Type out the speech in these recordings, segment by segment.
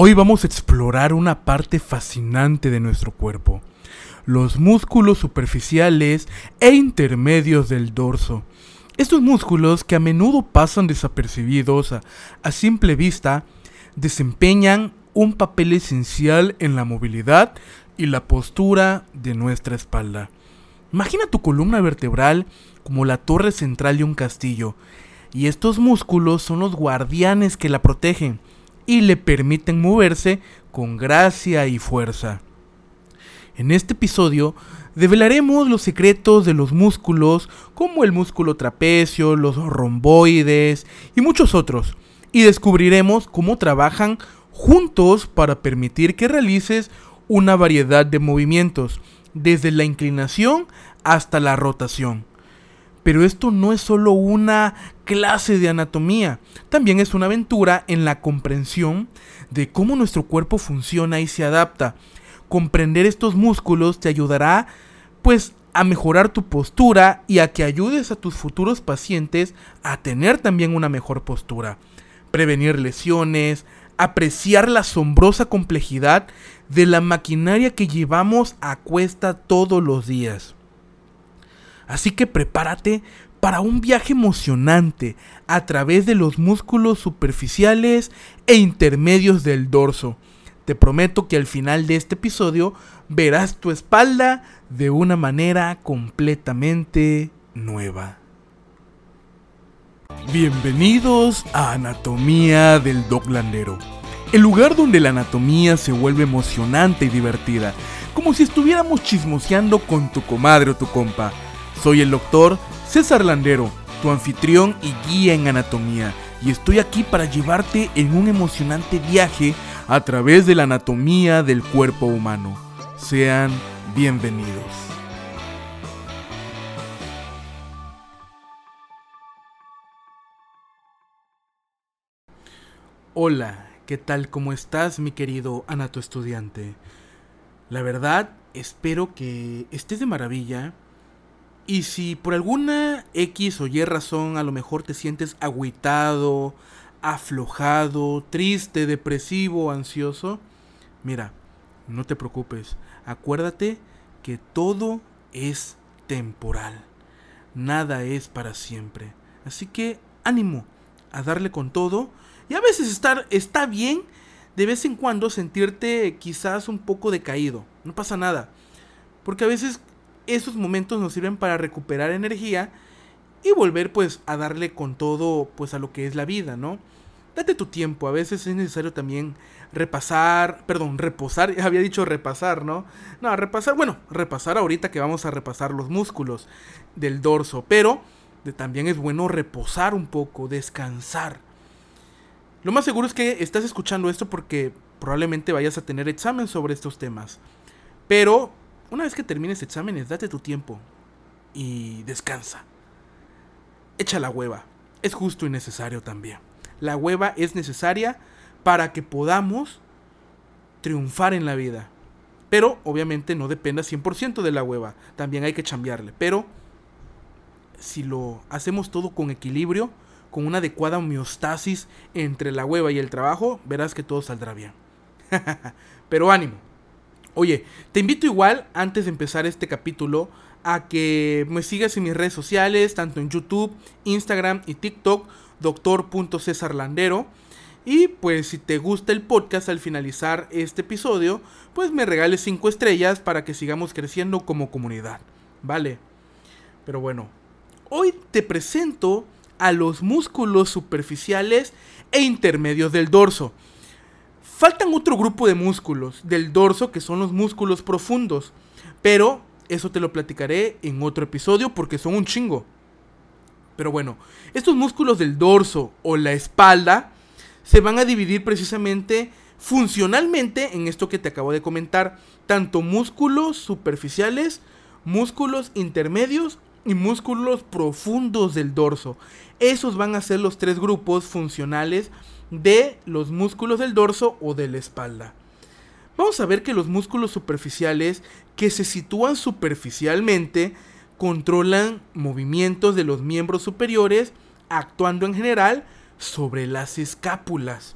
Hoy vamos a explorar una parte fascinante de nuestro cuerpo, los músculos superficiales e intermedios del dorso. Estos músculos que a menudo pasan desapercibidos a, a simple vista, desempeñan un papel esencial en la movilidad y la postura de nuestra espalda. Imagina tu columna vertebral como la torre central de un castillo, y estos músculos son los guardianes que la protegen y le permiten moverse con gracia y fuerza. En este episodio develaremos los secretos de los músculos como el músculo trapecio, los romboides y muchos otros, y descubriremos cómo trabajan juntos para permitir que realices una variedad de movimientos, desde la inclinación hasta la rotación. Pero esto no es solo una clase de anatomía, también es una aventura en la comprensión de cómo nuestro cuerpo funciona y se adapta. Comprender estos músculos te ayudará pues a mejorar tu postura y a que ayudes a tus futuros pacientes a tener también una mejor postura, prevenir lesiones, apreciar la asombrosa complejidad de la maquinaria que llevamos a cuesta todos los días. Así que prepárate para un viaje emocionante a través de los músculos superficiales e intermedios del dorso. Te prometo que al final de este episodio verás tu espalda de una manera completamente nueva. Bienvenidos a Anatomía del Doglandero, el lugar donde la anatomía se vuelve emocionante y divertida, como si estuviéramos chismoseando con tu comadre o tu compa. Soy el doctor César Landero, tu anfitrión y guía en anatomía, y estoy aquí para llevarte en un emocionante viaje a través de la anatomía del cuerpo humano. Sean bienvenidos. Hola, ¿qué tal? ¿Cómo estás, mi querido anato estudiante? La verdad, espero que estés de maravilla y si por alguna X o Y razón a lo mejor te sientes agüitado, aflojado, triste, depresivo, ansioso, mira, no te preocupes. Acuérdate que todo es temporal. Nada es para siempre. Así que ánimo a darle con todo. Y a veces estar, está bien de vez en cuando sentirte quizás un poco decaído. No pasa nada. Porque a veces esos momentos nos sirven para recuperar energía y volver pues a darle con todo pues a lo que es la vida, ¿no? Date tu tiempo, a veces es necesario también repasar, perdón, reposar, había dicho repasar, ¿no? No, repasar, bueno, repasar ahorita que vamos a repasar los músculos del dorso, pero también es bueno reposar un poco, descansar. Lo más seguro es que estás escuchando esto porque probablemente vayas a tener examen sobre estos temas. Pero una vez que termines exámenes, date tu tiempo y descansa. Echa la hueva. Es justo y necesario también. La hueva es necesaria para que podamos triunfar en la vida. Pero obviamente no dependa 100% de la hueva. También hay que chambearle. Pero si lo hacemos todo con equilibrio, con una adecuada homeostasis entre la hueva y el trabajo, verás que todo saldrá bien. Pero ánimo. Oye, te invito igual, antes de empezar este capítulo, a que me sigas en mis redes sociales, tanto en YouTube, Instagram y TikTok, doctor.cesarlandero. Y pues si te gusta el podcast al finalizar este episodio, pues me regales 5 estrellas para que sigamos creciendo como comunidad. Vale. Pero bueno, hoy te presento a los músculos superficiales e intermedios del dorso. Faltan otro grupo de músculos del dorso que son los músculos profundos. Pero eso te lo platicaré en otro episodio porque son un chingo. Pero bueno, estos músculos del dorso o la espalda se van a dividir precisamente funcionalmente en esto que te acabo de comentar. Tanto músculos superficiales, músculos intermedios y músculos profundos del dorso. Esos van a ser los tres grupos funcionales de los músculos del dorso o de la espalda. Vamos a ver que los músculos superficiales que se sitúan superficialmente controlan movimientos de los miembros superiores actuando en general sobre las escápulas.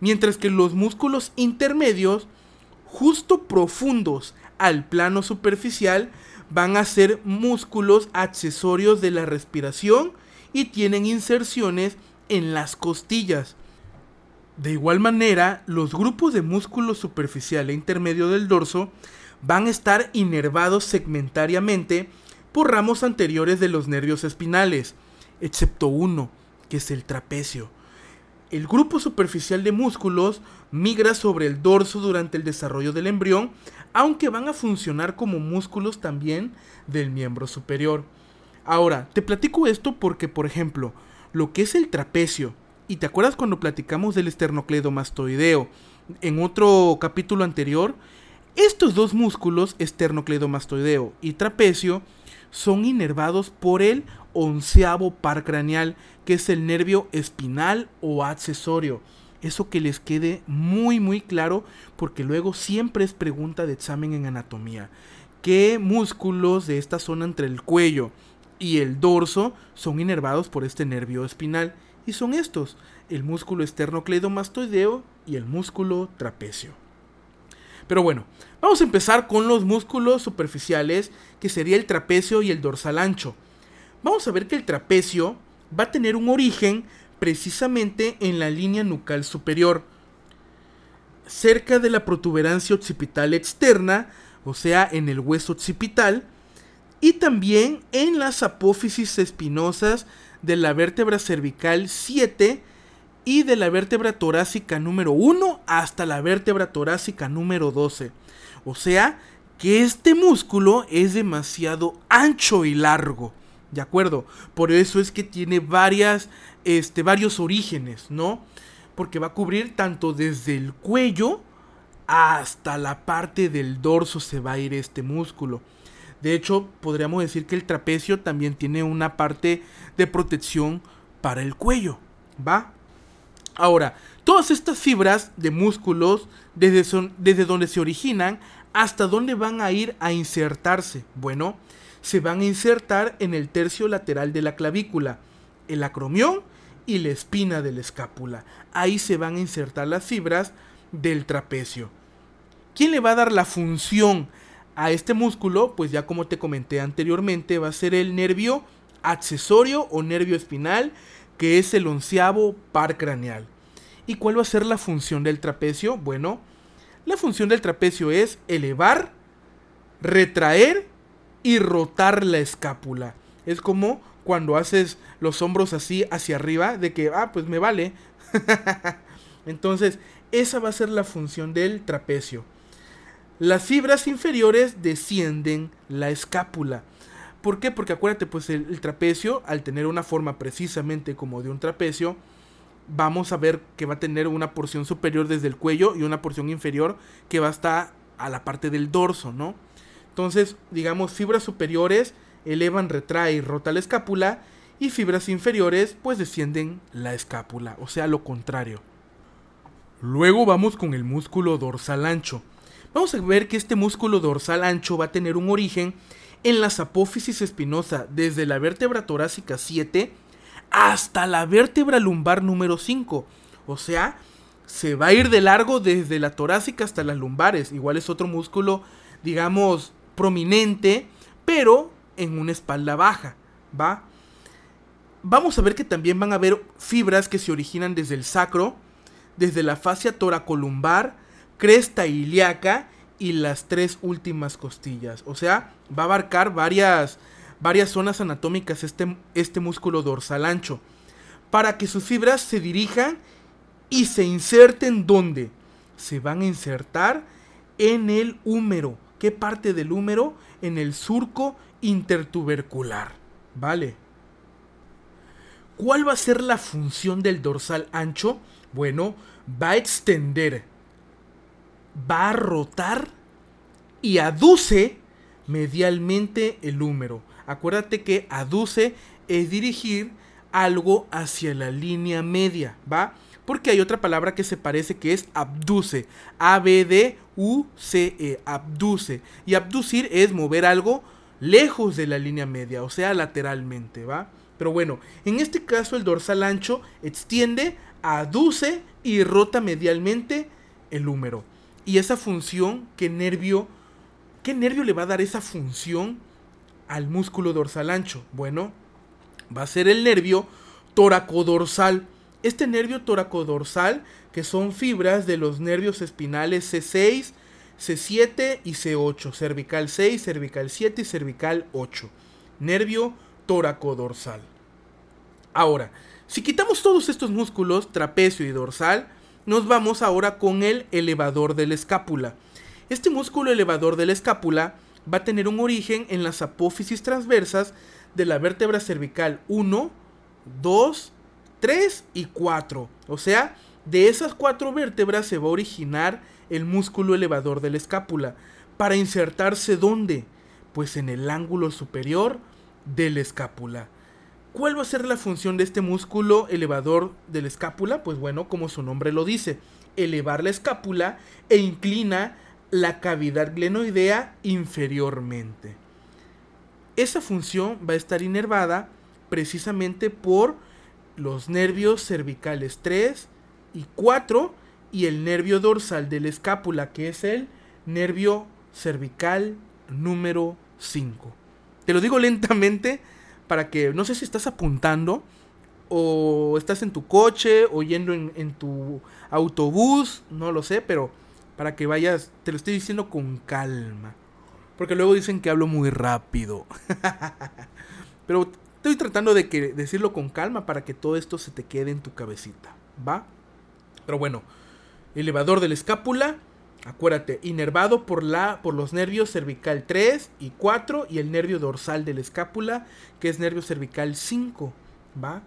Mientras que los músculos intermedios, justo profundos al plano superficial, van a ser músculos accesorios de la respiración y tienen inserciones en las costillas. De igual manera, los grupos de músculo superficial e intermedio del dorso van a estar inervados segmentariamente por ramos anteriores de los nervios espinales, excepto uno, que es el trapecio. El grupo superficial de músculos migra sobre el dorso durante el desarrollo del embrión, aunque van a funcionar como músculos también del miembro superior. Ahora, te platico esto porque, por ejemplo, lo que es el trapecio, y te acuerdas cuando platicamos del esternocleidomastoideo en otro capítulo anterior, estos dos músculos, esternocleidomastoideo y trapecio, son inervados por el onceavo par craneal, que es el nervio espinal o accesorio. Eso que les quede muy muy claro porque luego siempre es pregunta de examen en anatomía. ¿Qué músculos de esta zona entre el cuello y el dorso son inervados por este nervio espinal? Y son estos, el músculo esternocleidomastoideo y el músculo trapecio. Pero bueno, vamos a empezar con los músculos superficiales, que sería el trapecio y el dorsal ancho. Vamos a ver que el trapecio va a tener un origen precisamente en la línea nucal superior, cerca de la protuberancia occipital externa, o sea, en el hueso occipital, y también en las apófisis espinosas de la vértebra cervical 7 y de la vértebra torácica número 1 hasta la vértebra torácica número 12. O sea, que este músculo es demasiado ancho y largo. ¿De acuerdo? Por eso es que tiene varias, este, varios orígenes, ¿no? Porque va a cubrir tanto desde el cuello hasta la parte del dorso se va a ir este músculo. De hecho, podríamos decir que el trapecio también tiene una parte de protección para el cuello, ¿va? Ahora, todas estas fibras de músculos, desde, desde donde se originan, hasta dónde van a ir a insertarse. Bueno, se van a insertar en el tercio lateral de la clavícula, el acromión y la espina de la escápula. Ahí se van a insertar las fibras del trapecio. ¿Quién le va a dar la función a este músculo? Pues ya como te comenté anteriormente, va a ser el nervio accesorio o nervio espinal que es el onceavo par craneal. ¿Y cuál va a ser la función del trapecio? Bueno, la función del trapecio es elevar, retraer y rotar la escápula. Es como cuando haces los hombros así hacia arriba, de que, ah, pues me vale. Entonces, esa va a ser la función del trapecio. Las fibras inferiores descienden la escápula. ¿Por qué? Porque acuérdate, pues el, trapecio, al tener una forma precisamente como de un trapecio, vamos a ver que va a tener una porción superior desde el cuello y una porción inferior que va a estar a la parte del dorso, ¿no? Entonces, digamos, fibras superiores elevan, retrae y rota la escápula y fibras inferiores pues descienden la escápula, o sea, lo contrario. Luego vamos con el músculo dorsal ancho. Vamos a ver que este músculo dorsal ancho va a tener un origen en las apófisis espinosa desde la vértebra torácica 7 hasta la vértebra lumbar número 5. O sea, se va a ir de largo desde la torácica hasta las lumbares. Igual es otro músculo, digamos, prominente, pero en una espalda baja, ¿va? Vamos a ver que también van a haber fibras que se originan desde el sacro, desde la fascia toracolumbar, cresta ilíaca y las tres últimas costillas. O sea, va a abarcar varias, varias zonas anatómicas este, este músculo dorsal ancho. Para que sus fibras se dirijan y se inserten donde? Se van a insertar en el húmero. ¿Qué parte del húmero? En el surco intertubercular. ¿Vale? ¿Cuál va a ser la función del dorsal ancho? Bueno, va a extender va a rotar y aduce medialmente el húmero. Acuérdate que aduce es dirigir algo hacia la línea media, ¿va? Porque hay otra palabra que se parece que es abduce. A-B-D-U-C-E. Abduce. Y abducir es mover algo lejos de la línea media, o sea, lateralmente, ¿va? Pero bueno, en este caso el dorsal ancho extiende aduce y rota medialmente el húmero. Y esa función, ¿qué nervio, qué nervio le va a dar esa función al músculo dorsal ancho? Bueno, va a ser el nervio toracodorsal. Este nervio toracodorsal, que son fibras de los nervios espinales C6, C7 y C8, cervical 6, cervical 7 y cervical 8. Nervio toracodorsal. Ahora, si quitamos todos estos músculos, trapecio y dorsal, nos vamos ahora con el elevador de la escápula. Este músculo elevador de la escápula va a tener un origen en las apófisis transversas de la vértebra cervical 1, 2, 3 y 4. O sea, de esas cuatro vértebras se va a originar el músculo elevador de la escápula. ¿Para insertarse dónde? Pues en el ángulo superior de la escápula. ¿Cuál va a ser la función de este músculo elevador de la escápula? Pues bueno, como su nombre lo dice, elevar la escápula e inclina la cavidad glenoidea inferiormente. Esa función va a estar inervada precisamente por los nervios cervicales 3 y 4 y el nervio dorsal de la escápula, que es el nervio cervical número 5. Te lo digo lentamente para que, no sé si estás apuntando o estás en tu coche o yendo en, en tu autobús, no lo sé, pero para que vayas, te lo estoy diciendo con calma. Porque luego dicen que hablo muy rápido. pero estoy tratando de que, decirlo con calma para que todo esto se te quede en tu cabecita, ¿va? Pero bueno, elevador de la escápula, acuérdate, inervado por, la, por los nervios cervical 3 y 4 y el nervio dorsal de la escápula, que es nervio cervical 5, ¿va?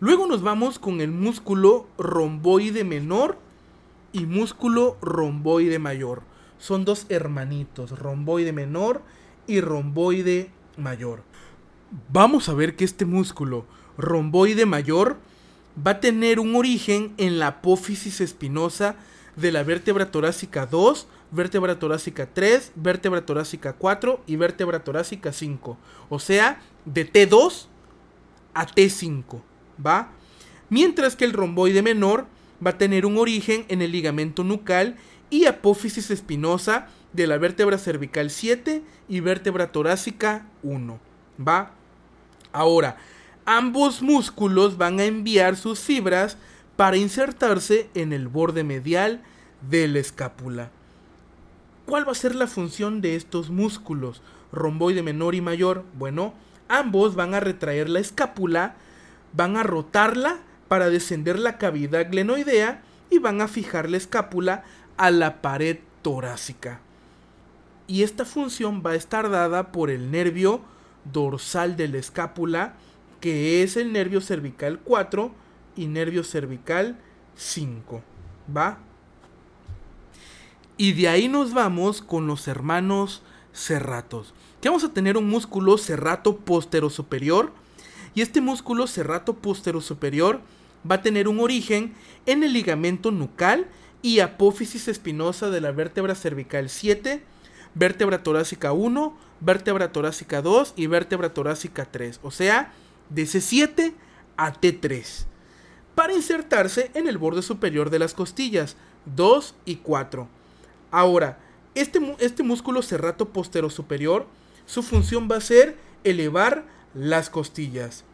Luego nos vamos con el músculo romboide menor y músculo romboide mayor. Son dos hermanitos, romboide menor y romboide mayor. Vamos a ver que este músculo romboide mayor va a tener un origen en la apófisis espinosa de la vértebra torácica 2, vértebra torácica 3, vértebra torácica 4 y vértebra torácica 5. O sea, de T2 a T5, ¿va? Mientras que el romboide menor va a tener un origen en el ligamento nucal y apófisis espinosa de la vértebra cervical 7 y vértebra torácica 1, ¿va? Ahora, ambos músculos van a enviar sus fibras para insertarse en el borde medial de la escápula. ¿Cuál va a ser la función de estos músculos, romboide menor y mayor? Bueno, ambos van a retraer la escápula, van a rotarla para descender la cavidad glenoidea y van a fijar la escápula a la pared torácica. Y esta función va a estar dada por el nervio dorsal de la escápula que es el nervio cervical 4 y nervio cervical 5. ¿Va? Y de ahí nos vamos con los hermanos serratos. Que vamos a tener un músculo serrato postero superior. Y este músculo serrato postero superior va a tener un origen en el ligamento nucal y apófisis espinosa de la vértebra cervical 7, vértebra torácica 1, vértebra torácica 2 y vértebra torácica 3. O sea, de C7 a T3 para insertarse en el borde superior de las costillas 2 y 4. Ahora, este, este músculo serrato postero superior, su función va a ser elevar las costillas.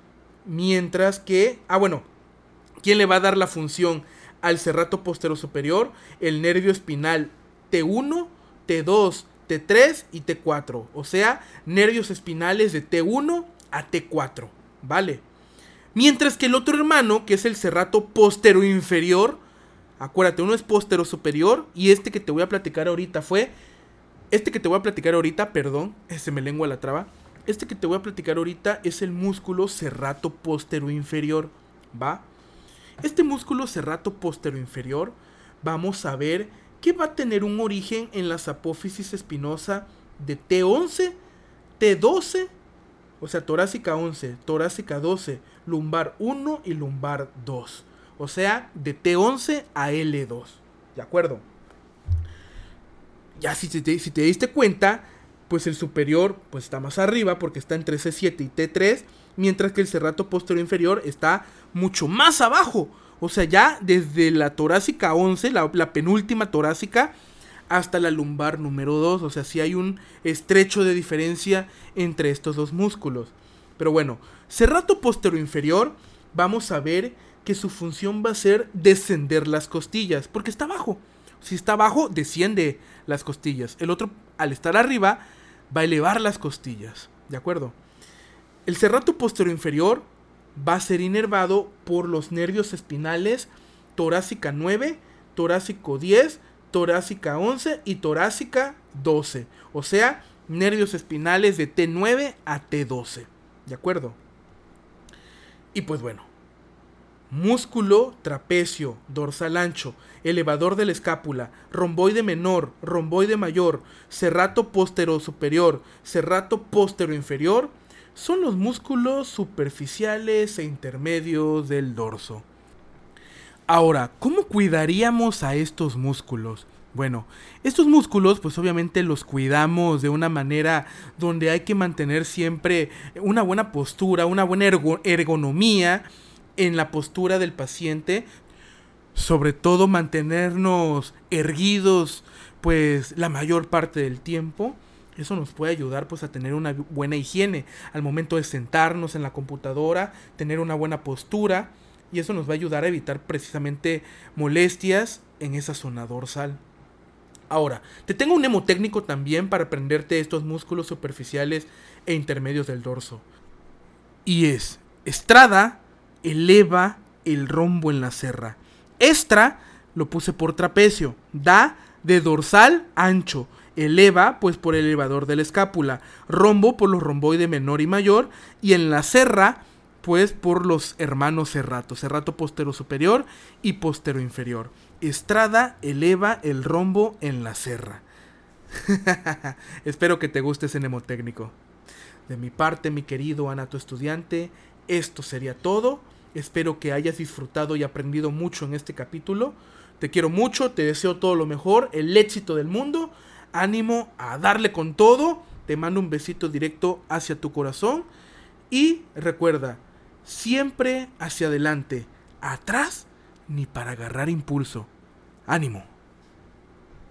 Mientras que, ah bueno, ¿quién le va a dar la función al serrato postero superior? El nervio espinal T1, T2, T3 y T4. O sea, nervios espinales de T1 a T4. ¿vale? Mientras que el otro hermano, que es el cerrato postero inferior, acuérdate, uno es postero superior y este que te voy a platicar ahorita fue, este que te voy a platicar ahorita, perdón, se me lengua la traba, este que te voy a platicar ahorita es el músculo cerrato postero inferior, ¿va? Este músculo cerrato postero inferior, vamos a ver que va a tener un origen en las apófisis espinosa de T11, T12 o sea, torácica 11, torácica 12, lumbar 1 y lumbar 2. O sea, de T11 a L2. ¿De acuerdo? Ya si te, si te diste cuenta, pues el superior pues está más arriba porque está entre C7 y T3, mientras que el cerrato posterior inferior está mucho más abajo O sea, ya desde la torácica 11, la, la penúltima torácica, hasta la lumbar número 2. O sea, sí hay un estrecho de diferencia entre estos dos músculos. Pero bueno, cerrato inferior vamos a ver que su función va a ser descender las costillas, porque está abajo. Si está abajo, desciende las costillas. El otro, al estar arriba, va a elevar las costillas. ¿De acuerdo? El cerrato inferior va a ser inervado por los nervios espinales torácica 9, torácico 10, torácica 11 y torácica 12. O sea, nervios espinales de T9 a T12. ¿De acuerdo? Y pues bueno, músculo trapecio, dorsal ancho, elevador de la escápula, romboide menor, romboide mayor, cerrato postero superior, cerrato postero inferior, son los músculos superficiales e intermedios del dorso. Ahora, ¿cómo cuidaríamos a estos músculos? Bueno, estos músculos pues obviamente los cuidamos de una manera donde hay que mantener siempre una buena postura, una buena ergonomía en la postura del paciente, sobre todo mantenernos erguidos pues la mayor parte del tiempo. Eso nos puede ayudar pues a tener una buena higiene al momento de sentarnos en la computadora, tener una buena postura y eso nos va a ayudar a evitar precisamente molestias en esa zona dorsal. Ahora, te tengo un hemotécnico también para aprenderte estos músculos superficiales e intermedios del dorso. Y es, estrada eleva el rombo en la serra. Extra lo puse por trapecio. Da de dorsal ancho. Eleva, pues por el elevador de la escápula. Rombo por los romboide menor y mayor. Y en la serra, pues por los hermanos serrato. Serrato postero superior y postero inferior. Estrada eleva el rombo en la serra. Espero que te guste ese mnemotécnico. De mi parte, mi querido Anato estudiante, esto sería todo. Espero que hayas disfrutado y aprendido mucho en este capítulo. Te quiero mucho, te deseo todo lo mejor, el éxito del mundo. Ánimo a darle con todo. Te mando un besito directo hacia tu corazón. Y recuerda, siempre hacia adelante. Atrás ni para agarrar impulso. Ánimo.